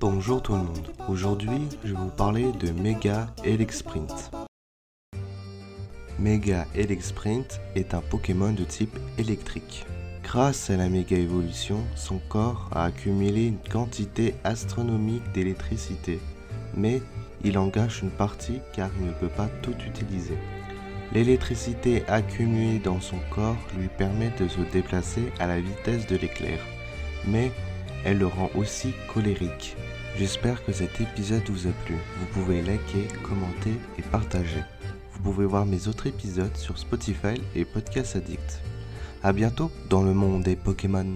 Bonjour tout le monde, aujourd'hui je vais vous parler de Mega Sprint. Mega Sprint est un Pokémon de type électrique. Grâce à la méga évolution, son corps a accumulé une quantité astronomique d'électricité, mais il engage une partie car il ne peut pas tout utiliser. L'électricité accumulée dans son corps lui permet de se déplacer à la vitesse de l'éclair, mais elle le rend aussi colérique. J'espère que cet épisode vous a plu. Vous pouvez liker, commenter et partager. Vous pouvez voir mes autres épisodes sur Spotify et Podcast Addict. A bientôt dans le monde des Pokémon.